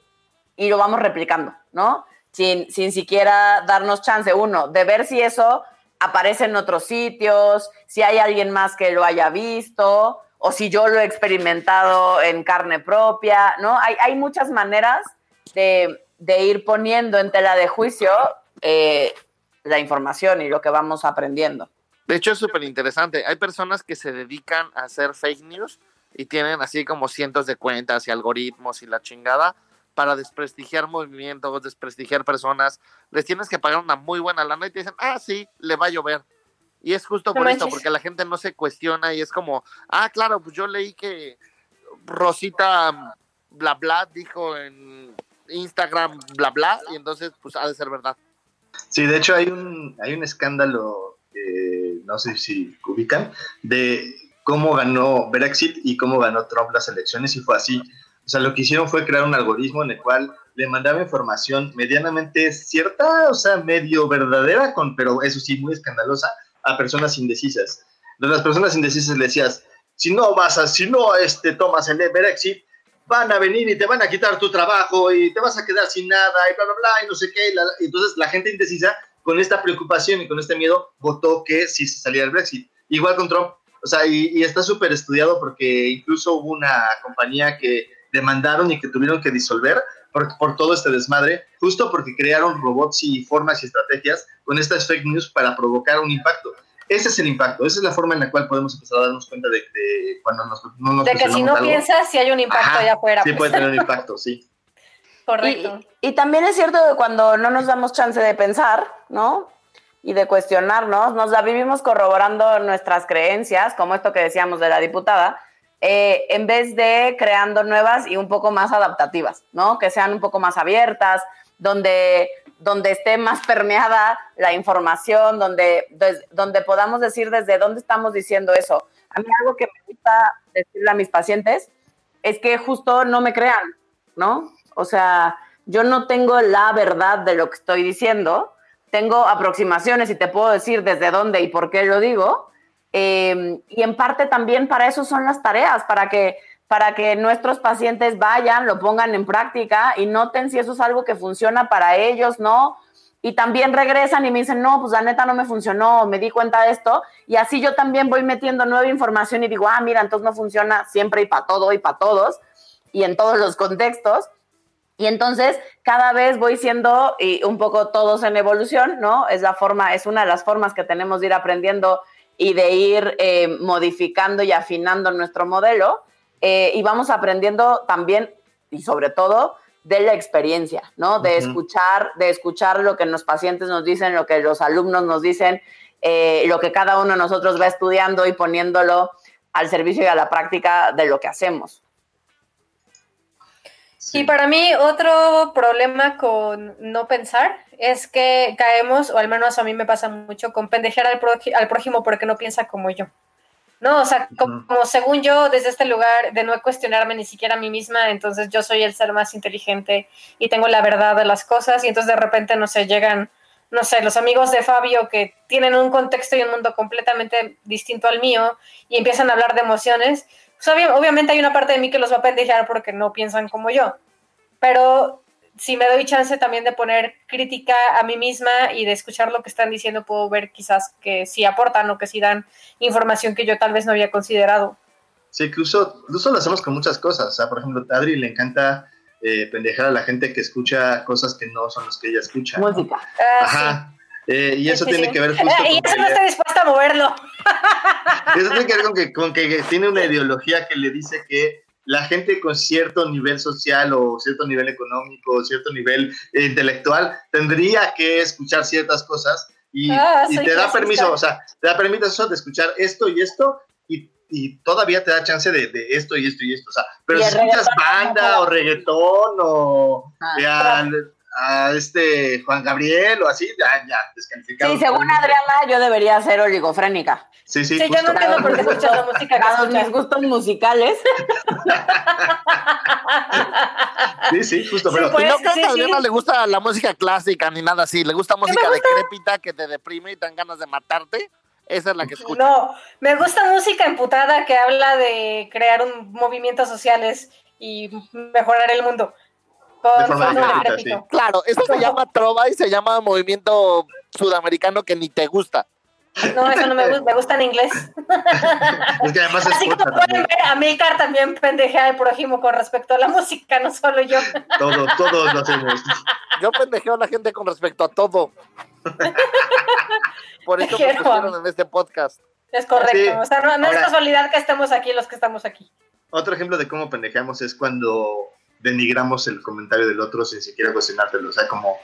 y lo vamos replicando, ¿no? Sin, sin siquiera darnos chance, uno, de ver si eso aparece en otros sitios, si hay alguien más que lo haya visto, o si yo lo he experimentado en carne propia, ¿no? Hay, hay muchas maneras de, de ir poniendo en tela de juicio eh, la información y lo que vamos aprendiendo. De hecho, es súper interesante. Hay personas que se dedican a hacer fake news y tienen así como cientos de cuentas y algoritmos y la chingada para desprestigiar movimientos, desprestigiar personas. Les tienes que pagar una muy buena lana y te dicen, ah, sí, le va a llover. Y es justo No por esto, manches. porque la gente no se cuestiona y es como, ah, claro, pues yo leí que Rosita bla bla dijo en Instagram bla bla y entonces pues ha de ser verdad. Sí, de hecho hay un, hay un escándalo, eh, no sé si ubican, de cómo ganó Brexit y cómo ganó Trump las elecciones y fue así. O sea, lo que hicieron fue crear un algoritmo en el cual le mandaba información medianamente cierta, o sea, medio verdadera, con, pero eso sí, muy escandalosa, a personas indecisas. Entonces, las personas indecisas le decías, si no vas a, si no este, tomas el Brexit, van a venir y te van a quitar tu trabajo y te vas a quedar sin nada y bla, bla, bla, y no sé qué. y la- y entonces la gente indecisa, con esta preocupación y con este miedo, votó que sí se salía el Brexit. Igual con Trump. O sea, y, y está súper estudiado porque incluso hubo una compañía que demandaron y que tuvieron que disolver por, por todo este desmadre, justo porque crearon robots y formas y estrategias con estas fake news para provocar un impacto. Ese es el impacto, esa es la forma en la cual podemos empezar a darnos cuenta de, de cuando nos, no nos De que si no algo. piensas, si hay un impacto Ajá, allá afuera. Sí pues. puede tener un impacto, sí. Correcto. Y, y también es cierto que cuando no nos damos chance de pensar, ¿no? Y de cuestionarnos, nos la vivimos corroborando nuestras creencias, como esto que decíamos de la diputada, eh, en vez de creando nuevas y un poco más adaptativas, ¿no? Que sean un poco más abiertas, donde, donde esté más permeada la información, donde, donde podamos decir desde dónde estamos diciendo eso. A mí algo que me gusta decirle a mis pacientes es que justo no me crean, ¿no? O sea, yo no tengo la verdad de lo que estoy diciendo, tengo aproximaciones y te puedo decir desde dónde y por qué lo digo. Eh, y en parte también para eso son las tareas, para que, para que nuestros pacientes vayan, lo pongan en práctica y noten si eso es algo que funciona para ellos, ¿no? Y también regresan y me dicen, no, pues la neta no me funcionó, me di cuenta de esto. Y así yo también voy metiendo nueva información y digo, ah, mira, entonces no funciona siempre y para todo y para todos y en todos los contextos. Y entonces cada vez voy siendo y un poco todos en evolución, ¿no? Es la forma, es una de las formas que tenemos de ir aprendiendo y de ir eh, modificando y afinando nuestro modelo. Eh, y vamos aprendiendo también y sobre todo de la experiencia, ¿no? De escuchar, de escuchar lo que los pacientes nos dicen, lo que los alumnos nos dicen, eh, lo que cada uno de nosotros va estudiando y poniéndolo al servicio y a la práctica de lo que hacemos. Y para mí otro problema con no pensar es que caemos, o al menos a mí me pasa mucho, con pendejear al, al prójimo porque no piensa como yo. No, o sea, como, como según yo, desde este lugar de no cuestionarme ni siquiera a mí misma, entonces yo soy el ser más inteligente y tengo la verdad de las cosas y entonces de repente, no sé, llegan, no sé, los amigos de Fabio que tienen un contexto y un mundo completamente distinto al mío y empiezan a hablar de emociones. Pues obvia- obviamente hay una parte de mí que los va a pendejear porque no piensan como yo pero si me doy chance también de poner crítica a mí misma y de escuchar lo que están diciendo, puedo ver quizás que sí aportan o que sí dan información que yo tal vez no había considerado. Sí, incluso, incluso lo hacemos con muchas cosas. O sea, por ejemplo, a Adri le encanta eh, pendejar a la gente que escucha cosas que no son las que ella escucha. ¿no? Música. Ah, Ajá. Eh, y eso Sí, tiene sí. que ver justo Y con eso no ella- estoy dispuesta a moverlo. Eso tiene que ver con que, con que tiene una ideología que le dice que la gente con cierto nivel social o cierto nivel económico o cierto nivel eh, intelectual tendría que escuchar ciertas cosas y, Ah, y te da permiso, o sea, te da permiso de escuchar esto y esto y, y todavía te da chance de, de esto y esto y esto, o sea, pero si escuchas banda o reggaetón o Ah, al- a, este Juan Gabriel o así, ya, ya, descalificado. Sí, según Adriana, yo debería ser oligofrénica. Sí, sí, Sí, yo justo. no entiendo por qué escuchas la música que Dados mis gustos musicales. Sí, sí, justo, Sí, pero pues, no creo sí, que a Adriana sí. le gusta la música clásica ni nada así. Le gusta música gusta? decrépita que te deprime y te dan ganas de matarte. Esa es la que escucha. No, me gusta música emputada que habla de crear un movimientos sociales y mejorar el mundo. Con De forma decrépito. Claro, eso se llama trova y se llama movimiento sudamericano que ni te gusta. No, eso no me gusta, me gusta en inglés. es que además es Así como pueden también. ver, Amilcar también pendejea el prójimo con respecto a la música, no solo yo. Todo, todos lo hacemos. Yo pendejeo a la gente con respecto a todo. Por eso me pusieron en este podcast. Es correcto. Sí. O sea, no, no es casualidad que estemos aquí los que estamos aquí. Otro ejemplo de cómo pendejeamos es cuando denigramos el comentario del otro sin siquiera cuestionártelo. O sea, como,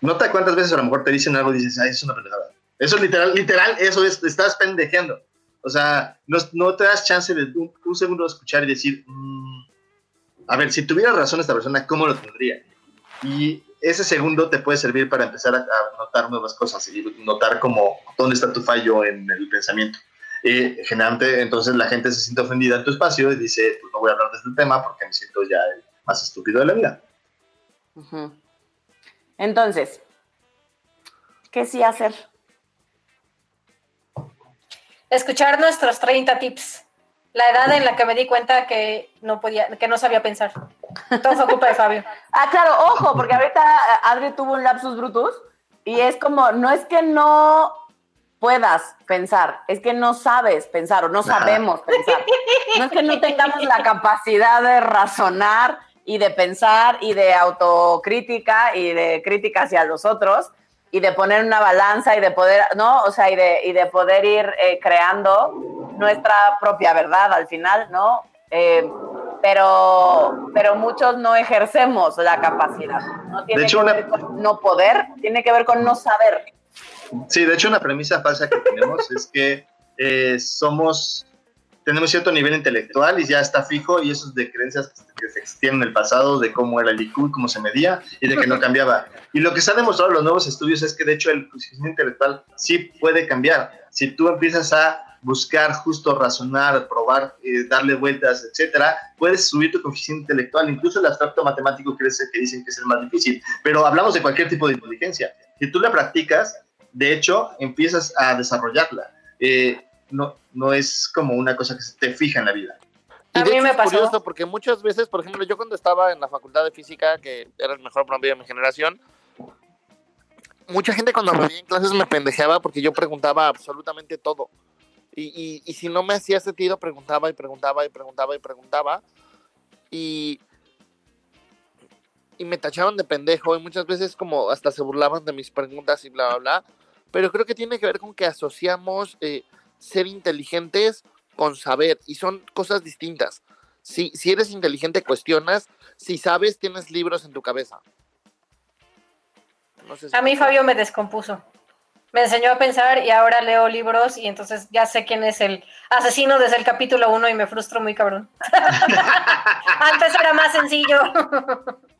nota cuántas veces a lo mejor te dicen algo y dices, ay, es una pendejada. Eso es literal, literal, eso es, estás pendejeando. O sea, no, no te das chance de un, un segundo escuchar y decir, "Mm, a ver, si tuviera razón esta persona, ¿cómo lo tendría? Y ese segundo te puede servir para empezar a, a notar nuevas cosas y notar como dónde está tu fallo en el pensamiento. Y generalmente entonces la gente se siente ofendida en tu espacio y dice, pues no voy a hablar de este tema porque me siento ya más estúpido de la vida. Entonces, ¿qué sí hacer? Escuchar nuestros 30 tips. La edad en la que me di cuenta que no podía, que no sabía pensar. Todo fue culpa de Fabio. Ah, claro, ojo, porque ahorita eh, Adri tuvo un lapsus brutus y es como, no es que no puedas pensar, es que no sabes pensar o no sabemos pensar. No es que no tengamos la capacidad de razonar y de pensar y de autocrítica y de crítica hacia los otros y de poner una balanza y de poder, ¿no? O sea, y de, y de poder ir eh, creando nuestra propia verdad al final, ¿no? Eh, pero, pero muchos no ejercemos la capacidad. No tiene De hecho, que una- ver con no poder, tiene que ver con no saber. Sí, de hecho una premisa falsa que tenemos es que eh, somos, tenemos cierto nivel intelectual y ya está fijo y eso es de creencias que se extienden en el pasado, de cómo era el IQ, cómo se medía y de que no cambiaba. Y lo que se ha demostrado en los nuevos estudios es que de hecho el coeficiente intelectual sí puede cambiar. Si tú empiezas a buscar justo razonar, probar, eh, darle vueltas, etcétera, puedes subir tu coeficiente intelectual, incluso el abstracto matemático que, es el que dicen que es el más difícil. Pero hablamos de cualquier tipo de inteligencia. Si tú la practicas, de hecho, empiezas a desarrollarla. Eh, no, no es como una cosa que se te fija en la vida. Y A de mí hecho me es pasó. curioso porque muchas veces, por ejemplo, yo cuando estaba en la facultad de física, que era el mejor promedio de mi generación, mucha gente cuando me veía en clases me pendejeaba porque yo preguntaba absolutamente todo. Y, y, y si no me hacía sentido, preguntaba y preguntaba y preguntaba y preguntaba. Y, y me tachaban de pendejo y muchas veces como hasta se burlaban de mis preguntas y bla, bla, bla. Pero creo que tiene que ver con que asociamos eh, ser inteligentes con saber y son cosas distintas. Si, si eres inteligente, cuestionas. Si sabes, tienes libros en tu cabeza. No sé si- A mí Fabio me descompuso. Me enseñó a pensar y ahora leo libros y entonces ya sé quién es el asesino desde el capítulo 1 y me frustro muy cabrón. Antes era más sencillo.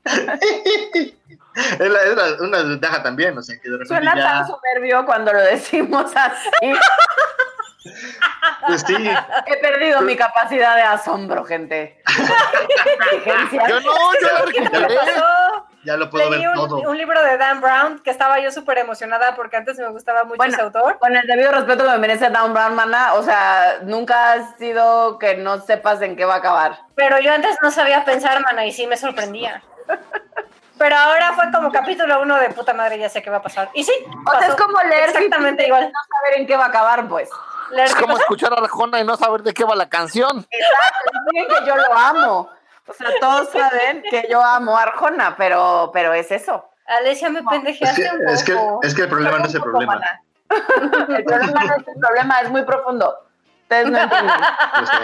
Es, la- es la- una desventaja también, o sea, que de repente Suena ya... tan soberbio cuando lo decimos así. pues sí, He perdido mi capacidad de asombro, gente. Yo no, yo ya lo puedo Leí ver un, todo. un libro de Dan Brown que estaba yo súper emocionada porque antes me gustaba mucho Bueno. ese autor. Con el debido respeto que me merece Dan Brown, mana, o sea, nunca ha sido que no sepas en qué va a acabar. Pero yo antes no sabía pensar, mana, y sí me sorprendía. Pero ahora fue como capítulo uno de puta madre, ya sé qué va a pasar. Y sí, O sea, es como leer exactamente igual. no saber en qué va a acabar, pues. Es como escuchar a Arjona y no saber de qué va la canción. Exacto, miren que yo lo amo. O sea, todos saben que yo amo a Arjona, pero, pero es eso. Alesia, me No, pendejeaste Es que, un es, que, poco. es que el problema no es el poco, problema. mana. El problema no es el problema, es muy profundo. Ustedes no entienden. Lo sé,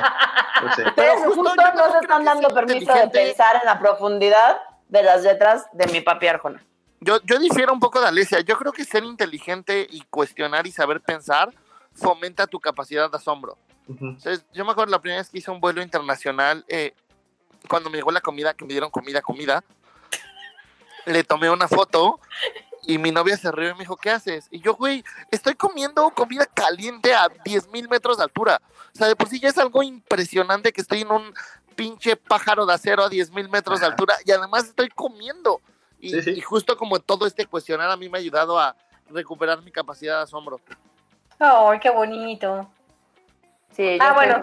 lo sé. Ustedes justo justo, yo no se están es dando permiso de pensar en la profundidad de las letras de mi papi Arjona. Yo, yo difiero un poco de Alesia. Yo creo que ser inteligente y cuestionar y saber pensar fomenta tu capacidad de asombro. Ujú. Entonces, yo me acuerdo la primera vez que hice un vuelo internacional, eh, cuando me llegó la comida, que me dieron comida, comida, le tomé una foto y mi novia se rió y me dijo, ¿qué haces? Y yo, güey, estoy comiendo comida caliente a 10 mil metros de altura. O sea, de por sí ya es algo impresionante que estoy en un pinche pájaro de acero a 10 mil metros de altura y además estoy comiendo. Y, Sí, sí. y justo como todo este cuestionar a mí me ha ayudado a recuperar mi capacidad de asombro. Ay, qué bonito. Sí, Ah, yo bueno.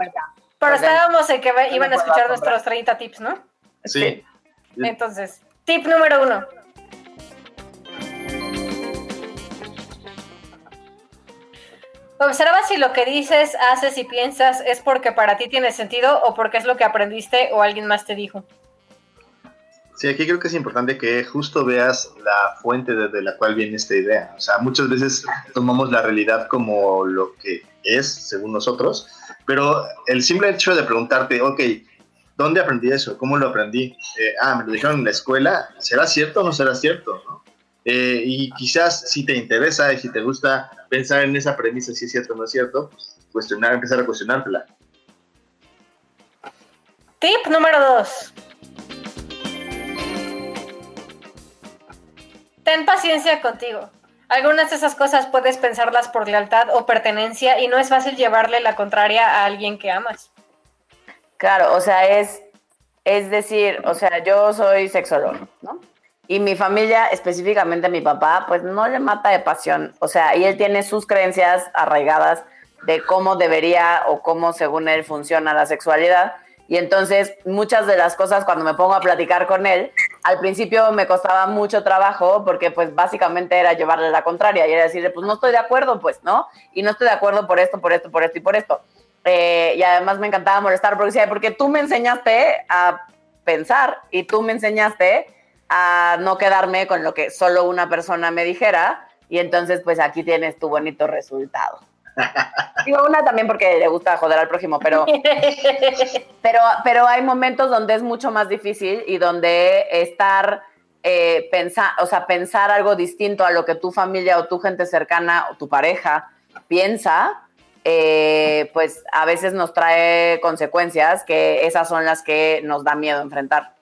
Pero estábamos en que iban a escuchar nuestros 30 tips, ¿no? Sí. Entonces, tip número uno. Observa si lo que dices, haces y piensas es porque para ti tiene sentido o porque es lo que aprendiste o alguien más te dijo. Sí, aquí creo que es importante que justo veas la fuente desde la cual viene esta idea. O sea, muchas veces tomamos la realidad como lo que es, según nosotros, pero el simple hecho de preguntarte, ok, ¿dónde aprendí eso? ¿Cómo lo aprendí? Eh, ah, me lo dijeron en la escuela, ¿será cierto o no será cierto? ¿no? Eh, y quizás si te interesa y si te gusta pensar en esa premisa, si es cierto o no es cierto, pues, cuestionar, empezar a cuestionártela. Tip número dos. Ten paciencia contigo. Algunas de esas cosas puedes pensarlas por lealtad o pertenencia y no es fácil llevarle la contraria a alguien que amas. Claro, o sea, es, es decir, o sea, yo soy sexólogo, ¿no? Y mi familia, específicamente mi papá, pues no le mata de pasión. O sea, y él tiene sus creencias arraigadas de cómo debería o cómo según él funciona la sexualidad. Y entonces muchas de las cosas cuando me pongo a platicar con él, al principio me costaba mucho trabajo porque pues básicamente era llevarle la contraria y era decirle, pues no estoy de acuerdo, pues, ¿no? Y no estoy de acuerdo por esto, por esto, por esto y por esto. Eh, y además me encantaba molestar porque decía, porque tú me enseñaste a pensar y tú me enseñaste a no quedarme con lo que solo una persona me dijera y entonces pues aquí tienes tu bonito resultado. Digo una también porque le gusta joder al prójimo, pero, pero, pero hay momentos donde es mucho más difícil y donde estar, eh, pensar, o sea, pensar algo distinto a lo que tu familia o tu gente cercana o tu pareja piensa, eh, pues a veces nos trae consecuencias que esas son las que nos da miedo enfrentar.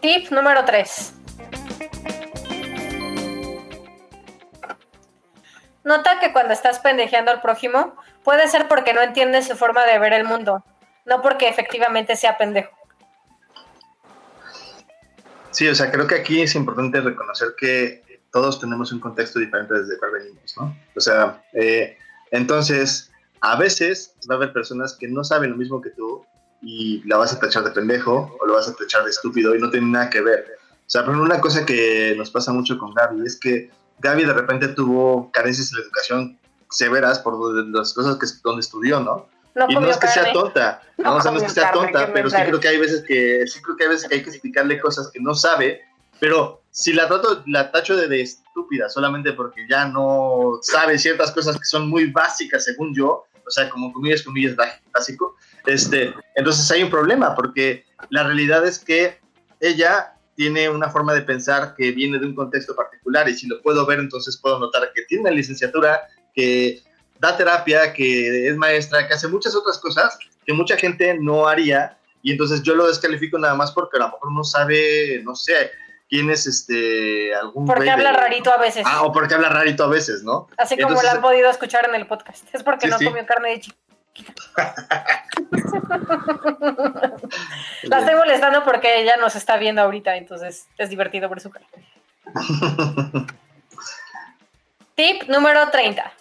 Tip número 3. Nota que cuando estás pendejeando al prójimo, puede ser porque no entiendes su forma de ver el mundo, no porque efectivamente sea pendejo. Sí, o sea, creo que aquí es importante reconocer que todos tenemos un contexto diferente desde el cual venimos, ¿no? O sea, eh, entonces, a veces va a haber personas que no saben lo mismo que tú y la vas a tachar de pendejo o lo vas a tachar de estúpido y no tiene nada que ver. O sea, pero una cosa que nos pasa mucho con Gaby es que Gaby de repente tuvo carencias en la educación severas por las cosas que donde estudió, ¿no? No y no es que sea tonta, No no, o sea, no es que sea carne, tonta, pero sí creo que hay veces que sí creo que hay veces que hay que explicarle cosas que no sabe, pero si la trato, la tacho de, de estúpida solamente porque ya no sabe ciertas cosas que son muy básicas según yo, o sea, como comillas, comillas bá- básico, este, entonces hay un problema porque la realidad es que ella tiene una forma de pensar que viene de un contexto particular y si lo puedo ver entonces puedo notar que tiene una licenciatura, que da terapia, que es maestra, que hace muchas otras cosas que mucha gente no haría y entonces yo lo descalifico nada más porque a lo mejor no sabe, no sé, quién es este algún Porque habla de- rarito a veces. Ah, o porque habla rarito a veces, ¿no? Así como entonces- lo han podido escuchar en el podcast. Es porque Sí, no sí. comió carne de chico. La estoy molestando porque ella nos está viendo ahorita, entonces es divertido ver su cara. Tip número 30.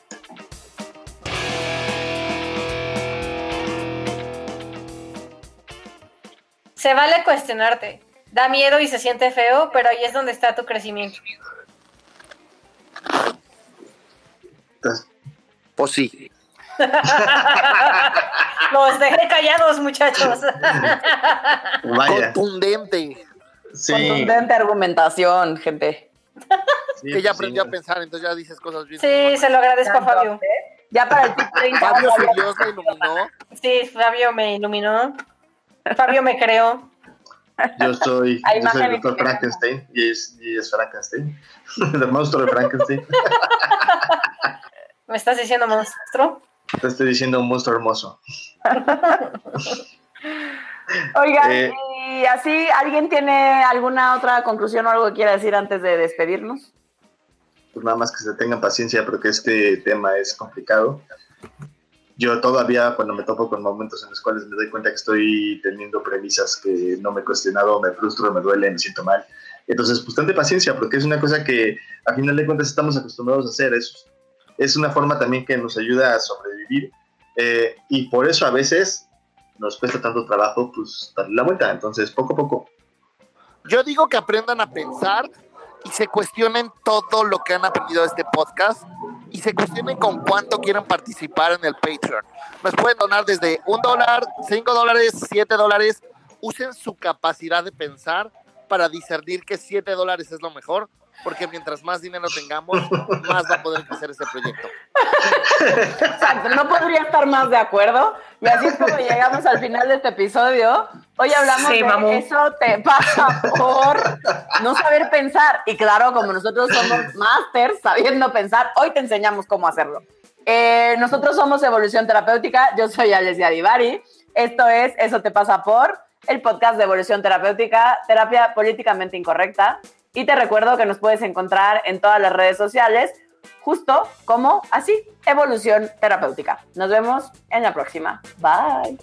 Se vale cuestionarte. Da miedo y se siente feo, pero ahí es donde está tu crecimiento. Pues sí. Los dejé callados, muchachos. Vaya. Contundente. Sí, Contundente argumentación, gente. sí, que ya sí. aprendió a pensar, entonces ya dices cosas bien. Sí, se lo agradezco a Fabio. Ya para el top 30. Fabio su Dios la iluminó. Sí, Fabio me iluminó. Fabio me creó. Yo soy, Hay yo soy el doctor Frankenstein y es, y es Frankenstein. el monstruo de Frankenstein. ¿Me estás diciendo monstruo? Te estoy diciendo un monstruo hermoso. Oigan, Eh. y así, ¿alguien tiene alguna otra conclusión o algo que quiera decir antes de despedirnos? Pues nada más que se tengan paciencia porque este tema es complicado. Yo todavía cuando me topo con momentos en los cuales me doy cuenta que estoy teniendo premisas que no me he cuestionado, me frustro, me duele, me siento mal. Entonces, pues tante paciencia porque es una cosa que a final de cuentas estamos acostumbrados a hacer. Es, es una forma también que nos ayuda a sobrevivir eh, y por eso a veces nos cuesta tanto trabajo pues darle la vuelta. Entonces, poco a poco. Yo digo que aprendan a pensar y se cuestionen todo lo que han aprendido de este podcast y se cuestionen con cuánto quieren participar en el Patreon. Nos pueden donar desde un dólar, cinco dólares, siete dólares. Usen su capacidad de pensar para discernir que siete dólares es lo mejor, porque mientras más dinero tengamos, más va a poder crecer este proyecto. Exacto, no podría estar más de acuerdo. Y así es como llegamos al final de este episodio. Hoy hablamos Sí, de mamú. eso te pasa por no saber pensar. Y claro, como nosotros somos masters sabiendo pensar, hoy te enseñamos cómo hacerlo. Eh, nosotros somos Evolución Terapéutica. Yo soy Alessia Divari. Esto es Eso te pasa por el podcast de Evolución Terapéutica, terapia políticamente incorrecta. Y te recuerdo que nos puedes encontrar en todas las redes sociales justo como así, evolución terapéutica. Nos vemos en la próxima. Bye.